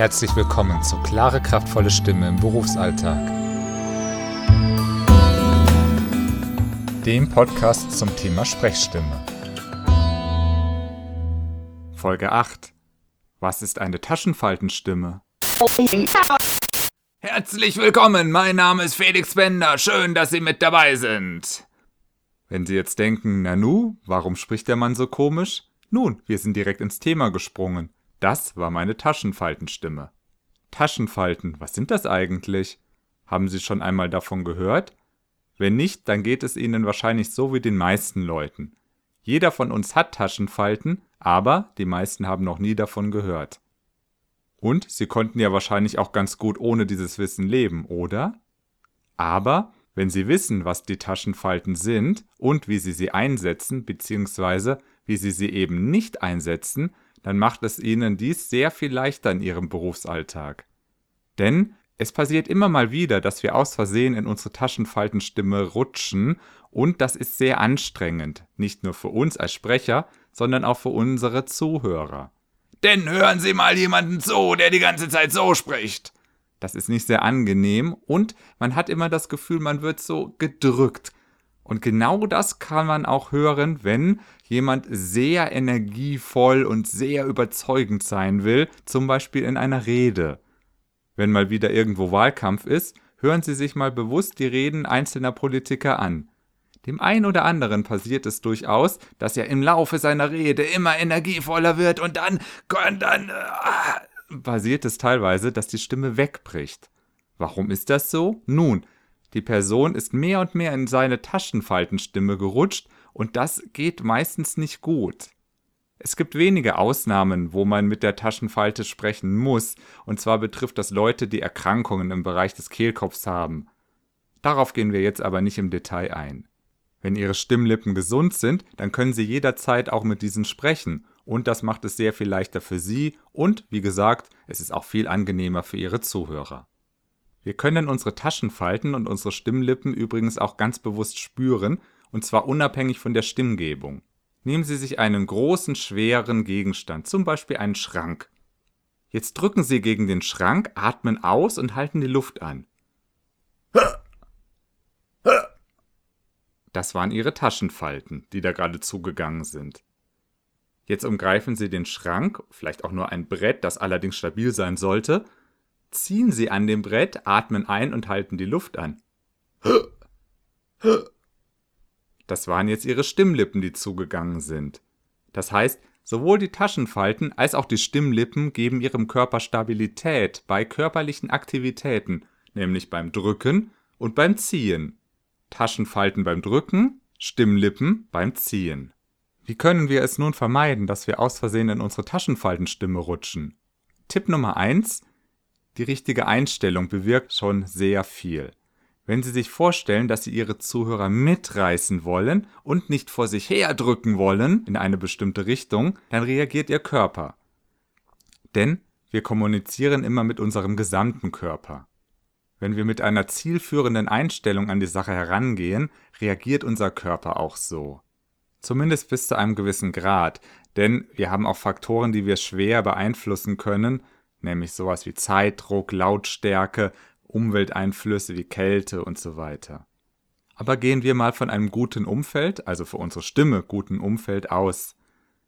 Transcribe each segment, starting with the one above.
Herzlich willkommen zu Klare, kraftvolle Stimme im Berufsalltag. Dem Podcast zum Thema Sprechstimme. Folge 8. Was ist eine Taschenfaltenstimme? Herzlich willkommen, mein Name ist Felix Bender. Schön, dass Sie mit dabei sind. Wenn Sie jetzt denken, Nanu, warum spricht der Mann so komisch? Nun, wir sind direkt ins Thema gesprungen. Das war meine Taschenfaltenstimme. Taschenfalten, was sind das eigentlich? Haben Sie schon einmal davon gehört? Wenn nicht, dann geht es Ihnen wahrscheinlich so wie den meisten Leuten. Jeder von uns hat Taschenfalten, aber die meisten haben noch nie davon gehört. Und Sie konnten ja wahrscheinlich auch ganz gut ohne dieses Wissen leben, oder? Aber wenn Sie wissen, was die Taschenfalten sind und wie Sie sie einsetzen bzw. wie Sie sie eben nicht einsetzen, dann macht es ihnen dies sehr viel leichter in ihrem Berufsalltag. Denn es passiert immer mal wieder, dass wir aus Versehen in unsere Taschenfaltenstimme rutschen und das ist sehr anstrengend, nicht nur für uns als Sprecher, sondern auch für unsere Zuhörer. Denn hören Sie mal jemanden zu, der die ganze Zeit so spricht. Das ist nicht sehr angenehm und man hat immer das Gefühl, man wird so gedrückt, und genau das kann man auch hören, wenn jemand sehr energievoll und sehr überzeugend sein will, zum Beispiel in einer Rede. Wenn mal wieder irgendwo Wahlkampf ist, hören Sie sich mal bewusst die Reden einzelner Politiker an. Dem einen oder anderen passiert es durchaus, dass er im Laufe seiner Rede immer energievoller wird und dann, dann äh, passiert es teilweise, dass die Stimme wegbricht. Warum ist das so? Nun, die Person ist mehr und mehr in seine Taschenfaltenstimme gerutscht und das geht meistens nicht gut. Es gibt wenige Ausnahmen, wo man mit der Taschenfalte sprechen muss, und zwar betrifft das Leute, die Erkrankungen im Bereich des Kehlkopfs haben. Darauf gehen wir jetzt aber nicht im Detail ein. Wenn Ihre Stimmlippen gesund sind, dann können Sie jederzeit auch mit diesen sprechen, und das macht es sehr viel leichter für Sie und, wie gesagt, es ist auch viel angenehmer für Ihre Zuhörer. Wir können unsere Taschenfalten und unsere Stimmlippen übrigens auch ganz bewusst spüren, und zwar unabhängig von der Stimmgebung. Nehmen Sie sich einen großen, schweren Gegenstand, zum Beispiel einen Schrank. Jetzt drücken Sie gegen den Schrank, atmen aus und halten die Luft an. Das waren Ihre Taschenfalten, die da gerade zugegangen sind. Jetzt umgreifen Sie den Schrank, vielleicht auch nur ein Brett, das allerdings stabil sein sollte, ziehen sie an dem Brett, atmen ein und halten die Luft an. Das waren jetzt ihre Stimmlippen, die zugegangen sind. Das heißt, sowohl die Taschenfalten als auch die Stimmlippen geben ihrem Körper Stabilität bei körperlichen Aktivitäten, nämlich beim Drücken und beim Ziehen. Taschenfalten beim Drücken, Stimmlippen beim Ziehen. Wie können wir es nun vermeiden, dass wir aus Versehen in unsere Taschenfaltenstimme rutschen? Tipp Nummer 1. Die richtige Einstellung bewirkt schon sehr viel. Wenn Sie sich vorstellen, dass Sie Ihre Zuhörer mitreißen wollen und nicht vor sich herdrücken wollen in eine bestimmte Richtung, dann reagiert Ihr Körper. Denn wir kommunizieren immer mit unserem gesamten Körper. Wenn wir mit einer zielführenden Einstellung an die Sache herangehen, reagiert unser Körper auch so. Zumindest bis zu einem gewissen Grad, denn wir haben auch Faktoren, die wir schwer beeinflussen können, nämlich sowas wie Zeitdruck, Lautstärke, Umwelteinflüsse wie Kälte und so weiter. Aber gehen wir mal von einem guten Umfeld, also für unsere Stimme guten Umfeld aus.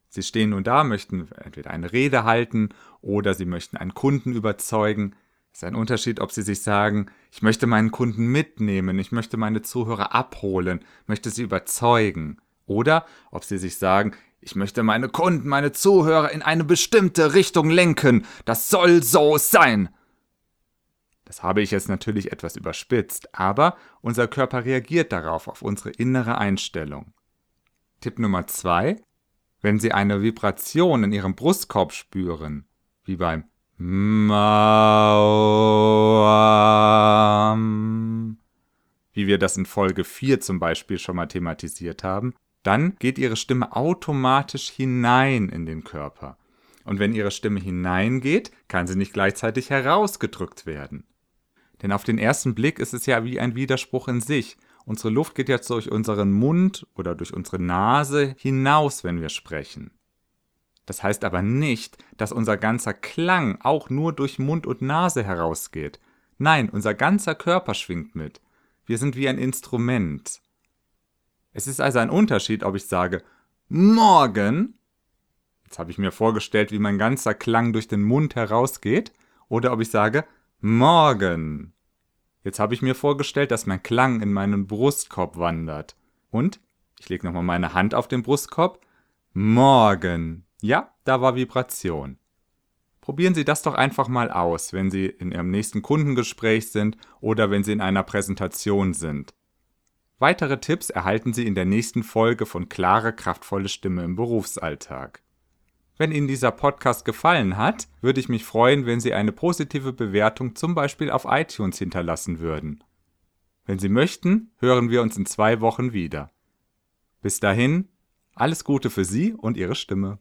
Sie stehen nun da, möchten entweder eine Rede halten oder Sie möchten einen Kunden überzeugen. Es ist ein Unterschied, ob Sie sich sagen, ich möchte meinen Kunden mitnehmen, ich möchte meine Zuhörer abholen, möchte sie überzeugen. Oder ob Sie sich sagen, ich möchte meine Kunden, meine Zuhörer in eine bestimmte Richtung lenken. Das soll so sein. Das habe ich jetzt natürlich etwas überspitzt, aber unser Körper reagiert darauf, auf unsere innere Einstellung. Tipp Nummer zwei: Wenn Sie eine Vibration in Ihrem Brustkorb spüren, wie beim Mauam, wie wir das in Folge 4 zum Beispiel schon mal thematisiert haben, dann geht ihre Stimme automatisch hinein in den Körper. Und wenn ihre Stimme hineingeht, kann sie nicht gleichzeitig herausgedrückt werden. Denn auf den ersten Blick ist es ja wie ein Widerspruch in sich. Unsere Luft geht jetzt durch unseren Mund oder durch unsere Nase hinaus, wenn wir sprechen. Das heißt aber nicht, dass unser ganzer Klang auch nur durch Mund und Nase herausgeht. Nein, unser ganzer Körper schwingt mit. Wir sind wie ein Instrument. Es ist also ein Unterschied, ob ich sage Morgen. Jetzt habe ich mir vorgestellt, wie mein ganzer Klang durch den Mund herausgeht. Oder ob ich sage Morgen. Jetzt habe ich mir vorgestellt, dass mein Klang in meinen Brustkorb wandert. Und ich lege nochmal meine Hand auf den Brustkorb. Morgen. Ja, da war Vibration. Probieren Sie das doch einfach mal aus, wenn Sie in Ihrem nächsten Kundengespräch sind oder wenn Sie in einer Präsentation sind. Weitere Tipps erhalten Sie in der nächsten Folge von Klare, kraftvolle Stimme im Berufsalltag. Wenn Ihnen dieser Podcast gefallen hat, würde ich mich freuen, wenn Sie eine positive Bewertung zum Beispiel auf iTunes hinterlassen würden. Wenn Sie möchten, hören wir uns in zwei Wochen wieder. Bis dahin, alles Gute für Sie und Ihre Stimme.